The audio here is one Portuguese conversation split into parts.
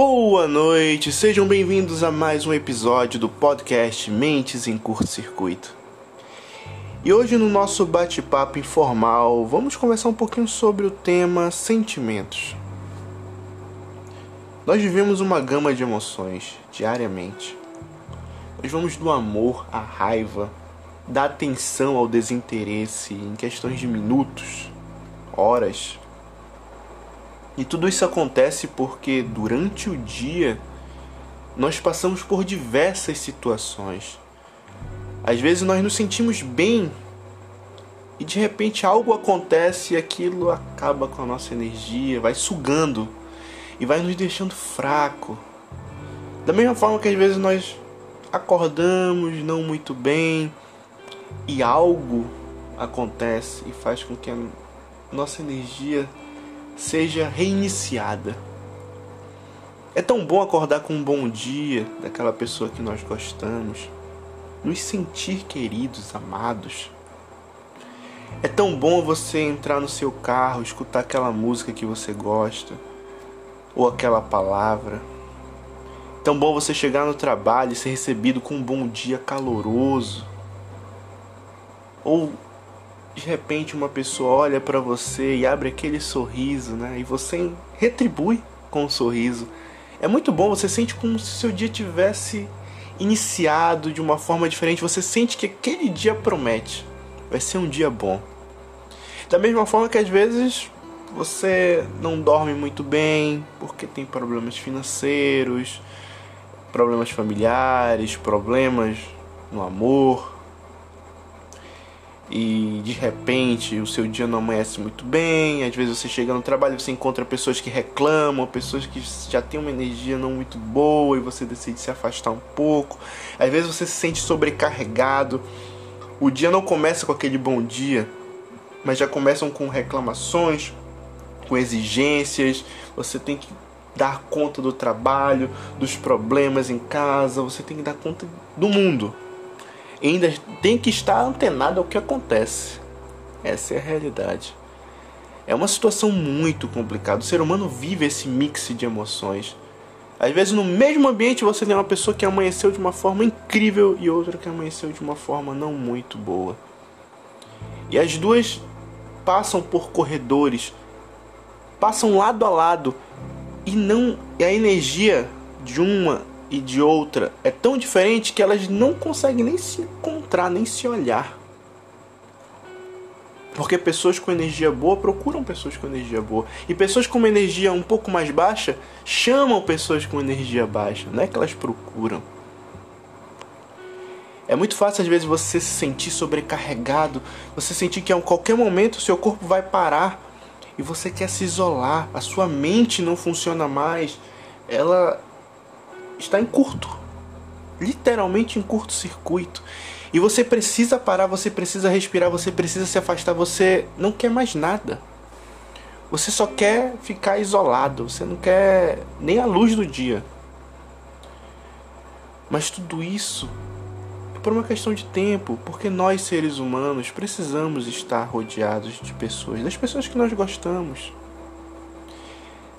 Boa noite, sejam bem-vindos a mais um episódio do podcast Mentes em Curto Circuito. E hoje, no nosso bate-papo informal, vamos conversar um pouquinho sobre o tema sentimentos. Nós vivemos uma gama de emoções diariamente. Nós vamos do amor à raiva, da atenção ao desinteresse em questões de minutos, horas e tudo isso acontece porque durante o dia nós passamos por diversas situações. Às vezes nós nos sentimos bem e de repente algo acontece e aquilo acaba com a nossa energia, vai sugando e vai nos deixando fraco. Da mesma forma que às vezes nós acordamos não muito bem e algo acontece e faz com que a nossa energia seja reiniciada. É tão bom acordar com um bom dia daquela pessoa que nós gostamos, nos sentir queridos, amados. É tão bom você entrar no seu carro, escutar aquela música que você gosta, ou aquela palavra. É tão bom você chegar no trabalho e ser recebido com um bom dia caloroso. Ou de repente uma pessoa olha para você e abre aquele sorriso, né? E você retribui com um sorriso. É muito bom, você sente como se seu dia tivesse iniciado de uma forma diferente. Você sente que aquele dia promete. Vai ser um dia bom. Da mesma forma que às vezes você não dorme muito bem porque tem problemas financeiros, problemas familiares, problemas no amor, e de repente o seu dia não amanhece muito bem. Às vezes você chega no trabalho e você encontra pessoas que reclamam, pessoas que já têm uma energia não muito boa e você decide se afastar um pouco. Às vezes você se sente sobrecarregado. O dia não começa com aquele bom dia, mas já começam com reclamações, com exigências. Você tem que dar conta do trabalho, dos problemas em casa, você tem que dar conta do mundo ainda tem que estar antenado ao que acontece. Essa é a realidade. É uma situação muito complicada. O ser humano vive esse mix de emoções. Às vezes, no mesmo ambiente, você tem uma pessoa que amanheceu de uma forma incrível e outra que amanheceu de uma forma não muito boa. E as duas passam por corredores, passam lado a lado e não e a energia de uma e de outra é tão diferente que elas não conseguem nem se encontrar, nem se olhar. Porque pessoas com energia boa procuram pessoas com energia boa. E pessoas com uma energia um pouco mais baixa chamam pessoas com energia baixa. Não é que elas procuram. É muito fácil às vezes você se sentir sobrecarregado, você sentir que a qualquer momento seu corpo vai parar e você quer se isolar, a sua mente não funciona mais, ela está em curto. Literalmente em curto circuito. E você precisa parar, você precisa respirar, você precisa se afastar, você não quer mais nada. Você só quer ficar isolado, você não quer nem a luz do dia. Mas tudo isso é por uma questão de tempo, porque nós seres humanos precisamos estar rodeados de pessoas, das pessoas que nós gostamos.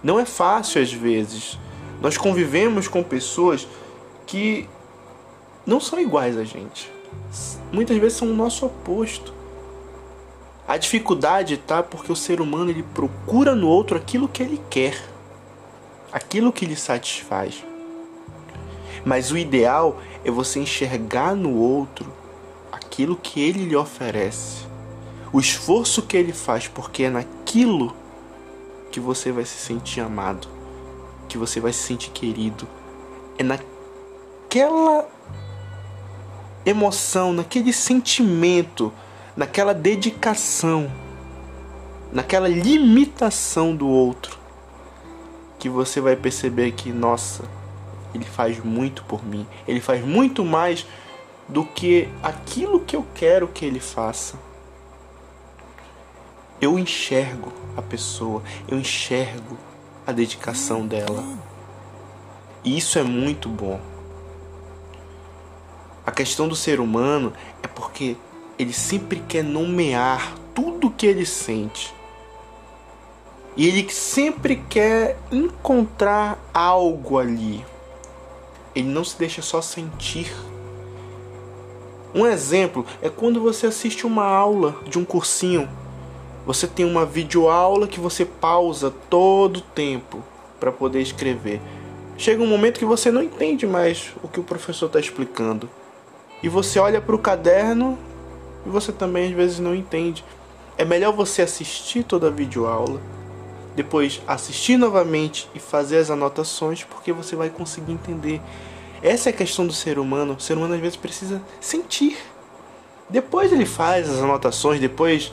Não é fácil às vezes nós convivemos com pessoas que não são iguais a gente. Muitas vezes são o nosso oposto. A dificuldade está porque o ser humano ele procura no outro aquilo que ele quer, aquilo que lhe satisfaz. Mas o ideal é você enxergar no outro aquilo que ele lhe oferece, o esforço que ele faz, porque é naquilo que você vai se sentir amado que você vai se sentir querido. É naquela emoção, naquele sentimento, naquela dedicação, naquela limitação do outro que você vai perceber que, nossa, ele faz muito por mim. Ele faz muito mais do que aquilo que eu quero que ele faça. Eu enxergo a pessoa, eu enxergo a dedicação dela. Isso é muito bom. A questão do ser humano é porque ele sempre quer nomear tudo que ele sente. E ele sempre quer encontrar algo ali. Ele não se deixa só sentir. Um exemplo é quando você assiste uma aula de um cursinho. Você tem uma videoaula que você pausa todo o tempo para poder escrever. Chega um momento que você não entende mais o que o professor está explicando. E você olha para o caderno e você também às vezes não entende. É melhor você assistir toda a videoaula, depois assistir novamente e fazer as anotações, porque você vai conseguir entender. Essa é a questão do ser humano. O ser humano às vezes precisa sentir. Depois ele faz as anotações, depois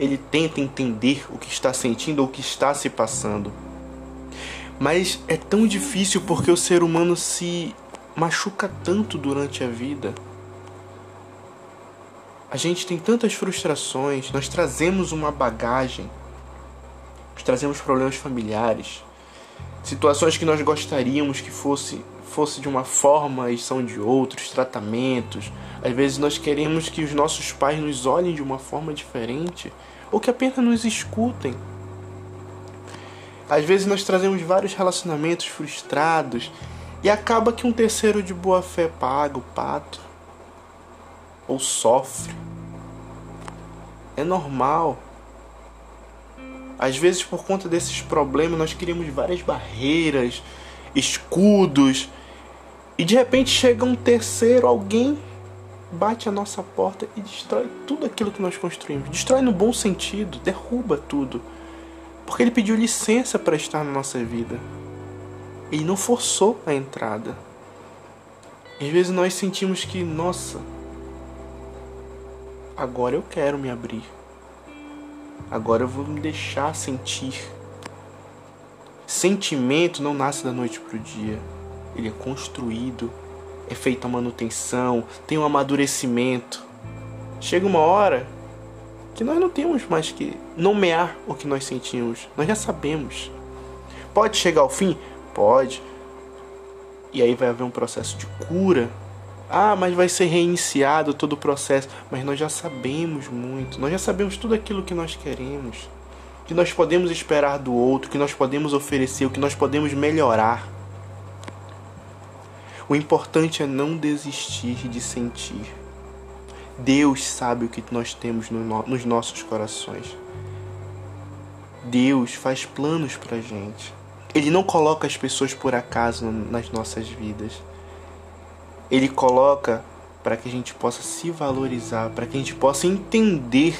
ele tenta entender o que está sentindo ou o que está se passando. Mas é tão difícil porque o ser humano se machuca tanto durante a vida. A gente tem tantas frustrações, nós trazemos uma bagagem, nós trazemos problemas familiares, situações que nós gostaríamos que fosse fosse de uma forma e são de outros, tratamentos. Às vezes nós queremos que os nossos pais nos olhem de uma forma diferente ou que apenas nos escutem. Às vezes nós trazemos vários relacionamentos frustrados e acaba que um terceiro de boa fé paga o pato ou sofre. É normal. Às vezes, por conta desses problemas, nós criamos várias barreiras, escudos, e de repente chega um terceiro, alguém bate a nossa porta e destrói tudo aquilo que nós construímos. Destrói no bom sentido, derruba tudo. Porque ele pediu licença para estar na nossa vida. Ele não forçou a entrada. às vezes nós sentimos que, nossa, agora eu quero me abrir. Agora eu vou me deixar sentir. Sentimento não nasce da noite para o dia. Ele é construído, é feita a manutenção, tem um amadurecimento. Chega uma hora que nós não temos mais que nomear o que nós sentimos. Nós já sabemos. Pode chegar ao fim? Pode. E aí vai haver um processo de cura ah, mas vai ser reiniciado todo o processo. Mas nós já sabemos muito, nós já sabemos tudo aquilo que nós queremos, que nós podemos esperar do outro, que nós podemos oferecer, o que nós podemos melhorar. O importante é não desistir de sentir. Deus sabe o que nós temos no, nos nossos corações. Deus faz planos pra gente. Ele não coloca as pessoas por acaso nas nossas vidas ele coloca para que a gente possa se valorizar, para que a gente possa entender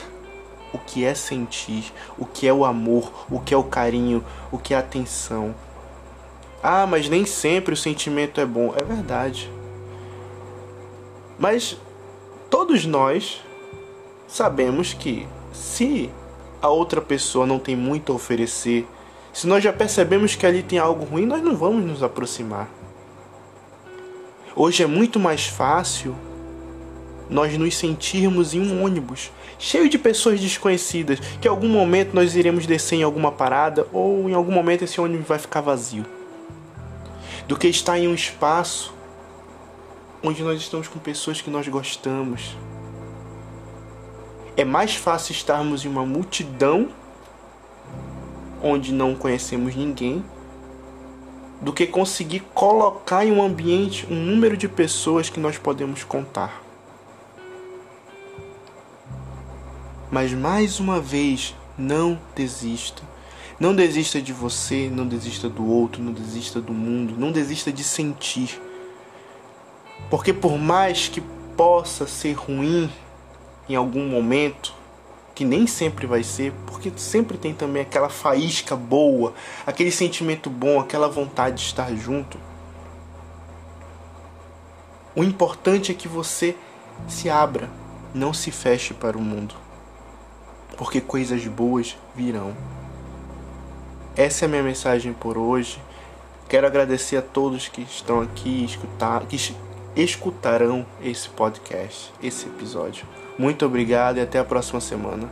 o que é sentir, o que é o amor, o que é o carinho, o que é a atenção. Ah, mas nem sempre o sentimento é bom. É verdade. Mas todos nós sabemos que se a outra pessoa não tem muito a oferecer, se nós já percebemos que ali tem algo ruim, nós não vamos nos aproximar. Hoje é muito mais fácil nós nos sentirmos em um ônibus cheio de pessoas desconhecidas, que em algum momento nós iremos descer em alguma parada ou em algum momento esse ônibus vai ficar vazio. Do que estar em um espaço onde nós estamos com pessoas que nós gostamos. É mais fácil estarmos em uma multidão onde não conhecemos ninguém do que conseguir colocar em um ambiente um número de pessoas que nós podemos contar. Mas mais uma vez, não desista. Não desista de você, não desista do outro, não desista do mundo, não desista de sentir. Porque por mais que possa ser ruim em algum momento, que nem sempre vai ser, porque sempre tem também aquela faísca boa, aquele sentimento bom, aquela vontade de estar junto. O importante é que você se abra, não se feche para o mundo, porque coisas boas virão. Essa é a minha mensagem por hoje. Quero agradecer a todos que estão aqui escutar, que escutarão esse podcast, esse episódio. Muito obrigado e até a próxima semana.